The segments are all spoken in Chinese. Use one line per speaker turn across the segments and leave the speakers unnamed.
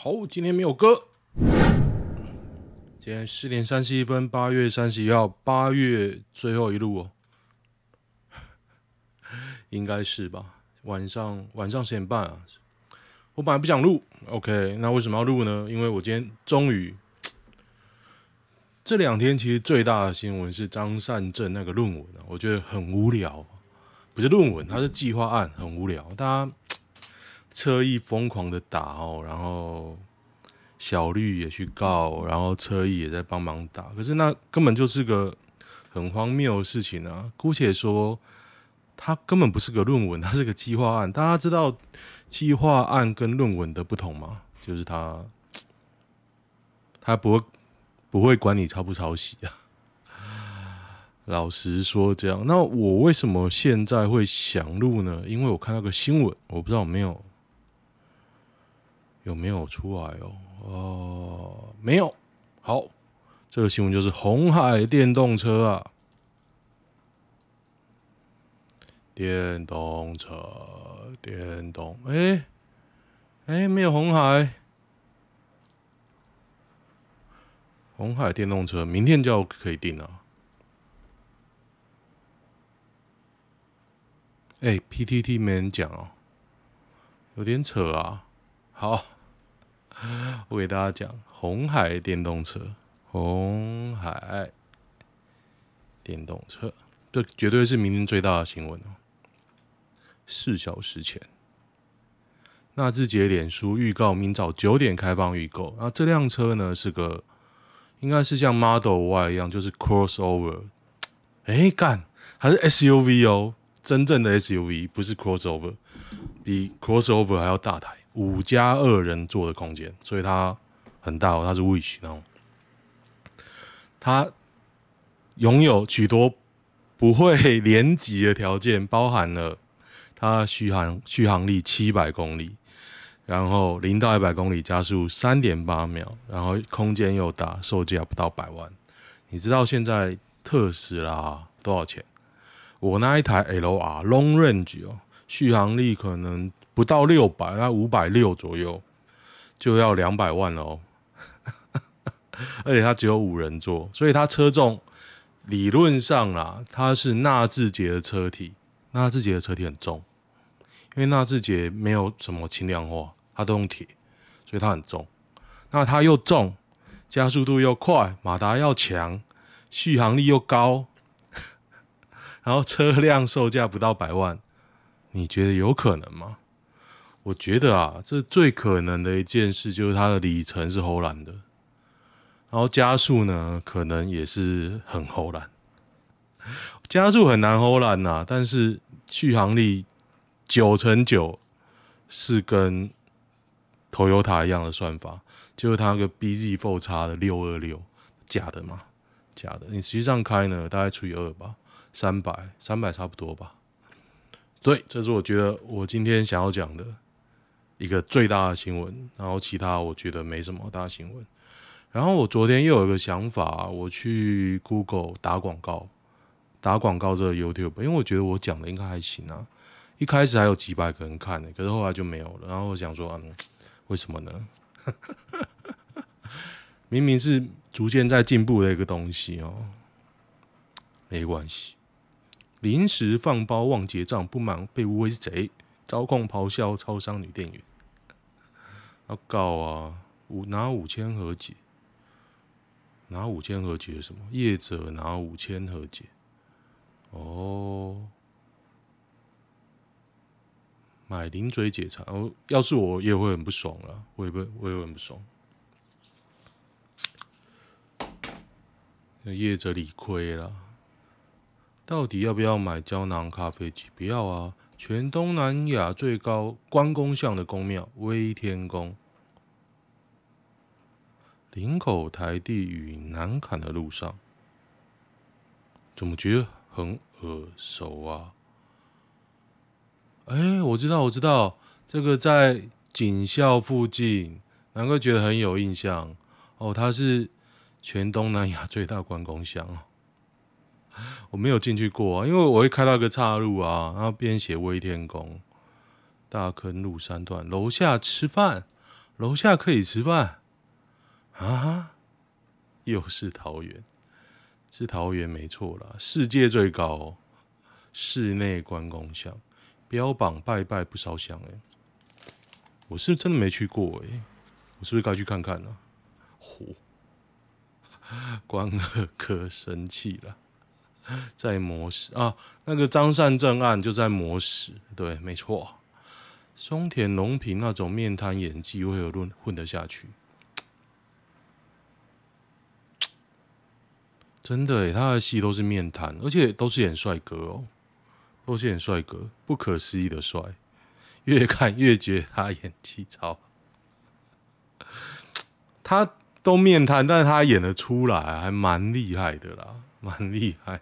好，今天没有歌。今天十点三十一分，八月三十一号，八月最后一录哦，应该是吧？晚上晚上十点半啊。我本来不想录，OK，那为什么要录呢？因为我今天终于这两天其实最大的新闻是张善政那个论文啊，我觉得很无聊，不是论文，它是计划案，很无聊，大家。车易疯狂的打哦，然后小绿也去告，然后车易也在帮忙打，可是那根本就是个很荒谬的事情啊！姑且说，它根本不是个论文，它是个计划案。大家知道计划案跟论文的不同吗？就是它，它不会不会管你抄不抄袭啊。老实说，这样，那我为什么现在会想录呢？因为我看到个新闻，我不知道有没有。有没有出来哦？哦，没有。好，这个新闻就是红海电动车啊，电动车，电动，哎，哎，没有红海，红海电动车明天就要可以订了。哎，PTT 没人讲哦，有点扯啊。好。我给大家讲，红海电动车，红海电动车，这绝对是明天最大的新闻哦。四小时前，纳智捷脸书预告明早九点开放预购。那这辆车呢，是个应该是像 Model Y 一样，就是 Crossover。哎，干，还是 SUV 哦，真正的 SUV，不是 Crossover，比 Crossover 还要大台。五加二人座的空间，所以它很大哦。它是 Wish 那种，它拥有许多不会连级的条件，包含了它续航续航力七百公里，然后零到一百公里加速三点八秒，然后空间又大，售价不到百万。你知道现在特斯拉多少钱？我那一台 LR Long Range 哦，续航力可能。不到六百，那五百六左右就要两百万了哦，而且它只有五人座，所以它车重理论上啊，它是纳智捷的车体，纳智捷的车体很重，因为纳智捷没有什么轻量化，它都用铁，所以它很重。那它又重，加速度又快，马达要强，续航力又高，然后车辆售价不到百万，你觉得有可能吗？我觉得啊，这最可能的一件事就是它的里程是齁烂的，然后加速呢，可能也是很齁烂。加速很难齁烂呐，但是续航力九成九是跟 Toyota 一样的算法，就是它那个 bZ4X 的六二六，假的嘛？假的。你实际上开呢，大概除以二吧，三百，三百差不多吧。对，这是我觉得我今天想要讲的。一个最大的新闻，然后其他我觉得没什么大新闻。然后我昨天又有一个想法，我去 Google 打广告，打广告这个 YouTube，因为我觉得我讲的应该还行啊。一开始还有几百个人看呢，可是后来就没有了。然后我想说，嗯，为什么呢？明明是逐渐在进步的一个东西哦，没关系。临时放包忘结账，不满被误会是贼，招控咆哮超商女店员。要告啊！五拿五千和解，拿五千和解什么？业者拿五千和解。哦，买零嘴解馋。哦，要是我也会很不爽了，我也不，我也会很不爽。那业者理亏了，到底要不要买胶囊咖啡机？不要啊！全东南亚最高关公像的宫庙威天宫，林口台地与南崁的路上，怎么觉得很耳熟啊？哎、我知道，我知道，这个在警校附近，难怪觉得很有印象哦。它是全东南亚最大关公像哦。我没有进去过啊，因为我会开到一个岔路啊，然后边写威天宫，大坑路三段楼下吃饭，楼下可以吃饭啊？又是桃园，是桃园没错啦，世界最高室内关公像，标榜拜拜不烧香哎，我是真的没去过哎，我是不是该去看看呢？嚯，关二哥生气了，在磨石啊，那个张善正案就在磨石，对，没错。松田龙平那种面瘫演技，会有混混得下去？真的，他的戏都是面瘫，而且都是演帅哥哦，都是演帅哥，不可思议的帅，越看越觉得他演技超。他都面瘫，但是他演得出来，还蛮厉害的啦，蛮厉害。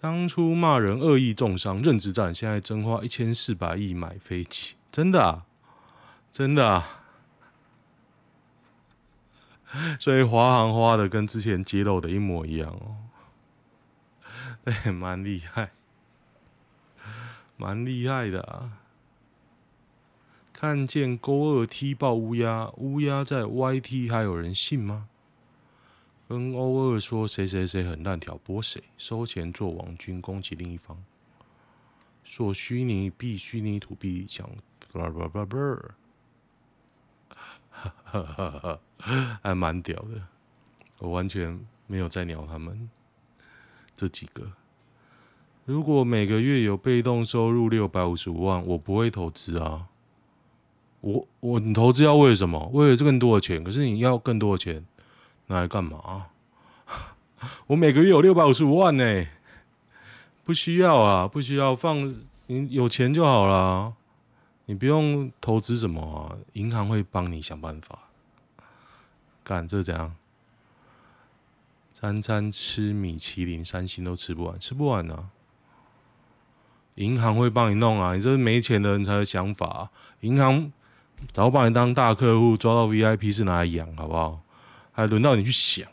当初骂人恶意重伤，认知战，现在真花一千四百亿买飞机，真的啊，真的啊，所以华航花的跟之前揭露的一模一样哦，对，蛮厉害，蛮厉害的啊。看见勾二踢爆乌鸦，乌鸦在 YT 还有人信吗？跟欧二说谁谁谁很烂，挑拨谁收钱做网军攻击另一方，说虚拟币虚拟土币抢，叭叭叭叭，哈哈哈哈，还蛮屌的。我完全没有在鸟他们这几个。如果每个月有被动收入六百五十五万，我不会投资啊。我我你投资要为什么？为了更多的钱。可是你要更多的钱。拿来干嘛？我每个月有六百五十五万呢，不需要啊，不需要放，你有钱就好了，你不用投资什么，银行会帮你想办法。干这怎样？餐餐吃米其林三星都吃不完，吃不完呢。银行会帮你弄啊，你这是没钱的人才有想法。银行早把你当大客户，抓到 VIP 是拿来养，好不好？还轮到你去想？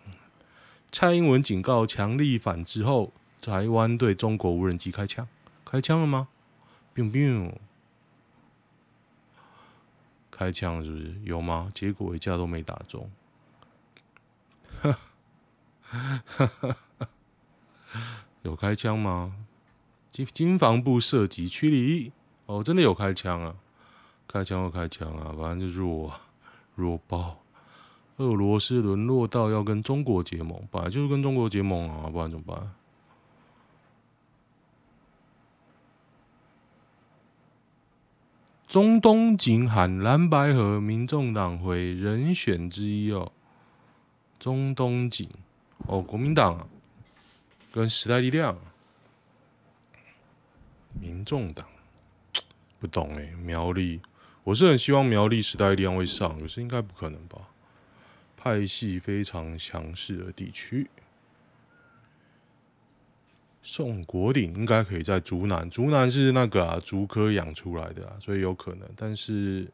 蔡英文警告强力反之后，台湾对中国无人机开枪，开枪了吗？biu biu，开枪是不是有吗？结果一架都没打中。有开枪吗？经经防部射击驱离哦，真的有开枪啊！开枪就开枪啊，反正就弱弱爆。俄罗斯沦落到要跟中国结盟，本来就是跟中国结盟啊，不然怎么办？中东锦喊蓝白河，民众党会人选之一哦。中东锦哦，国民党、啊、跟时代力量、民众党不懂哎，苗栗，我是很希望苗栗时代力量会上，可是应该不可能吧？派系非常强势的地区，宋国鼎应该可以在竹南。竹南是那个啊，竹科养出来的啊，所以有可能。但是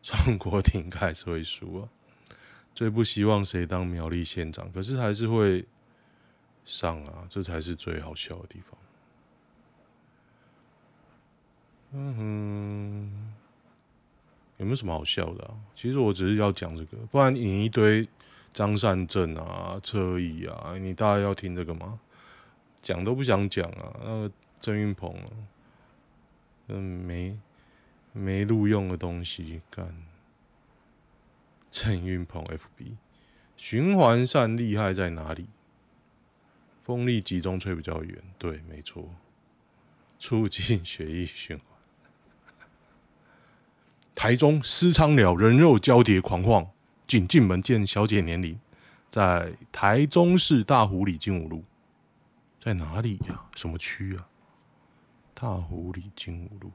宋国鼎应该还是会输啊。最不希望谁当苗栗县长，可是还是会上啊，这才是最好笑的地方。嗯哼。有没有什么好笑的？其实我只是要讲这个，不然引一堆张善政啊、车毅啊，你大概要听这个吗？讲都不想讲啊。那个郑云鹏，嗯，没没录用的东西干。郑云鹏 FB 循环扇厉害在哪里？风力集中吹比较远，对，没错，促进血液循环。台中私娼寮人肉交叠狂晃，仅进门见小姐年龄，在台中市大湖里精武路，在哪里呀、什么区啊？大湖里精武路，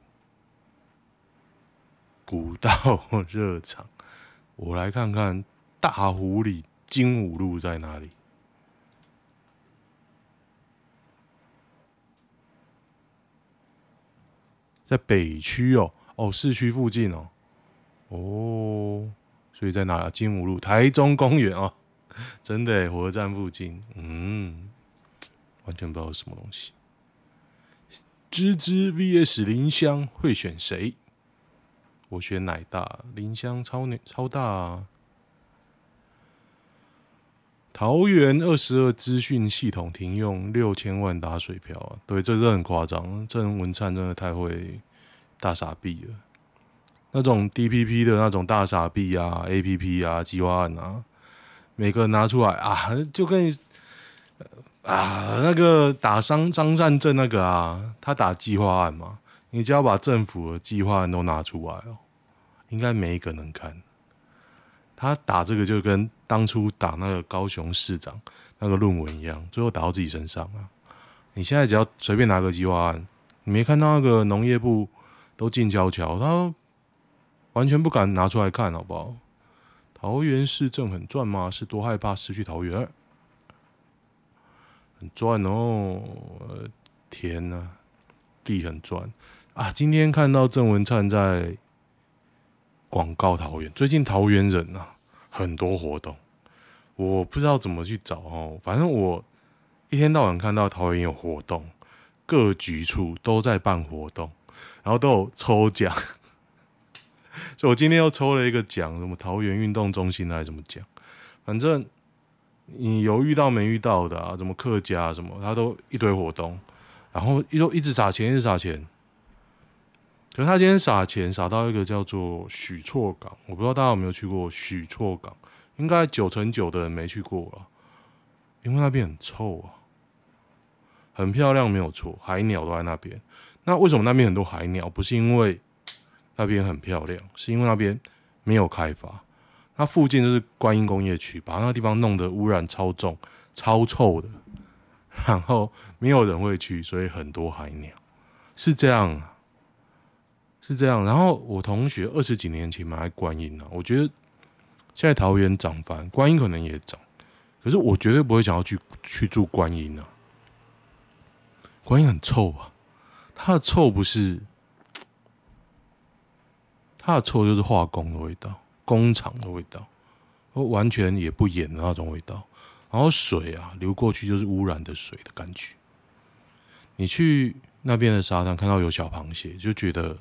古道热场，我来看看大湖里精武路在哪里，在北区哦，哦，市区附近哦。哦，所以在哪？金五路、台中公园哦，真的，火车站附近。嗯，完全不知道什么东西。芝芝 VS 林香会选谁？我选奶大，林香超超大啊。桃园二十二资讯系统停用六千万打水漂啊！对，这真的很夸张。郑文灿真的太会大傻逼了。那种 DPP 的那种大傻币啊，APP 啊，计划案啊，每个拿出来啊，就跟啊那个打商张善政那个啊，他打计划案嘛，你只要把政府的计划案都拿出来哦，应该没一个能看。他打这个就跟当初打那个高雄市长那个论文一样，最后打到自己身上啊！你现在只要随便拿个计划案，你没看到那个农业部都静悄悄，他完全不敢拿出来看，好不好？桃园市政很赚吗？是多害怕失去桃园？很赚哦，天呐，地很赚啊！今天看到郑文灿在。广告桃园，最近桃园人啊很多活动，我不知道怎么去找哦。反正我一天到晚看到桃园有活动，各局处都在办活动，然后都有抽奖。所以我今天又抽了一个奖，什么桃园运动中心还是什么奖？反正你有遇到没遇到的啊？什么客家什么，他都一堆活动，然后一都一直撒钱，一直撒钱。可是他今天撒钱撒到一个叫做许厝港，我不知道大家有没有去过许厝港，应该九成九的人没去过了，因为那边很臭啊，很漂亮没有错，海鸟都在那边。那为什么那边很多海鸟？不是因为那边很漂亮，是因为那边没有开发。那附近就是观音工业区，把那个地方弄得污染超重、超臭的，然后没有人会去，所以很多海鸟是这样啊。是这样，然后我同学二十几年前买观音啊，我觉得现在桃园涨翻，观音可能也涨，可是我绝对不会想要去去住观音啊。观音很臭啊，它的臭不是，它的臭就是化工的味道，工厂的味道，完全也不盐的那种味道。然后水啊流过去就是污染的水的感觉。你去那边的沙滩看到有小螃蟹，就觉得。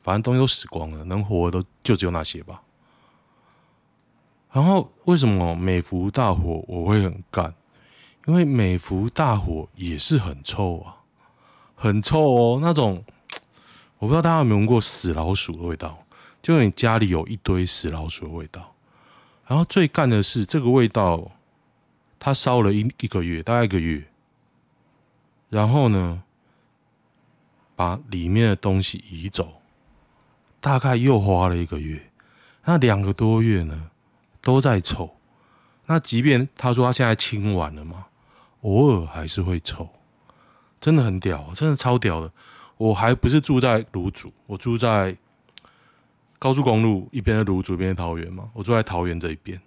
反正东西都死光了，能活的都就只有那些吧。然后为什么美孚大火我会很干？因为美孚大火也是很臭啊，很臭哦。那种我不知道大家有没有闻过死老鼠的味道，就你家里有一堆死老鼠的味道。然后最干的是这个味道，它烧了一一个月，大概一个月。然后呢，把里面的东西移走。大概又花了一个月，那两个多月呢，都在臭。那即便他说他现在清完了嘛，偶尔还是会臭，真的很屌，真的超屌的。我还不是住在芦竹，我住在高速公路一边的芦竹，一边的桃园嘛。我住在桃园这一边，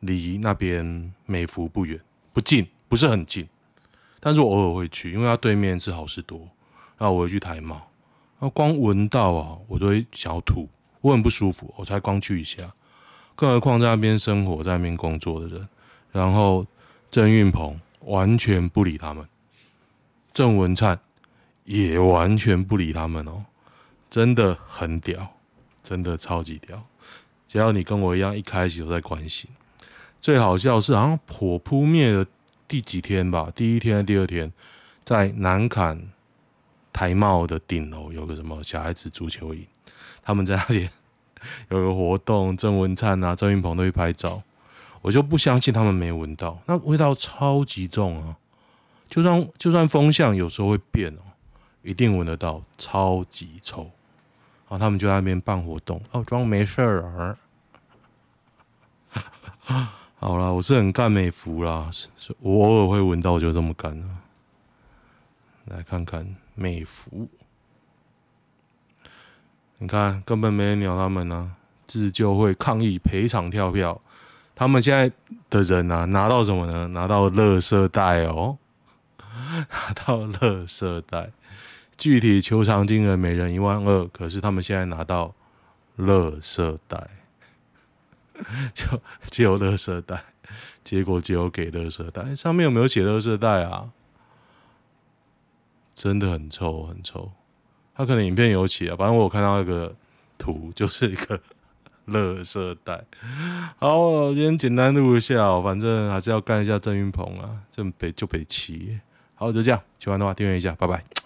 离那边美福不远，不近，不是很近。但是我偶尔会去，因为它对面是好事多，然后我会去台茂。那光闻到啊，我都会想要吐，我很不舒服。我才光去一下，更何况在那边生活、在那边工作的人。然后郑运鹏完全不理他们，郑文灿也完全不理他们哦，真的很屌，真的超级屌。只要你跟我一样，一开始都在关心。最好笑是，好像火扑灭的第几天吧？第一天、第二天，在南崁。台茂的顶楼有个什么小孩子足球营，他们在那里 有个活动，郑文灿啊、郑云鹏都去拍照，我就不相信他们没闻到，那味道超级重啊！就算就算风向有时候会变哦，一定闻得到，超级臭。然后他们就在那边办活动，哦，装没事儿。好啦，我是很干美服啦，我偶尔会闻到，就这么干了。来看看。美服，你看根本没人鸟他们呢、啊，自救会抗议赔偿跳票，他们现在的人啊，拿到什么呢？拿到垃圾袋哦，拿到垃圾袋，具体求偿金额每人一万二，可是他们现在拿到乐色袋，就只有乐色袋，结果只有给乐色袋，上面有没有写乐色袋啊？真的很臭，很臭。他可能影片有起啊，反正我有看到那个图就是一个 乐色袋。好，我今天简单录一下，反正还是要干一下郑云鹏啊，这北就北齐。好，就这样，喜欢的话订阅一下，拜拜。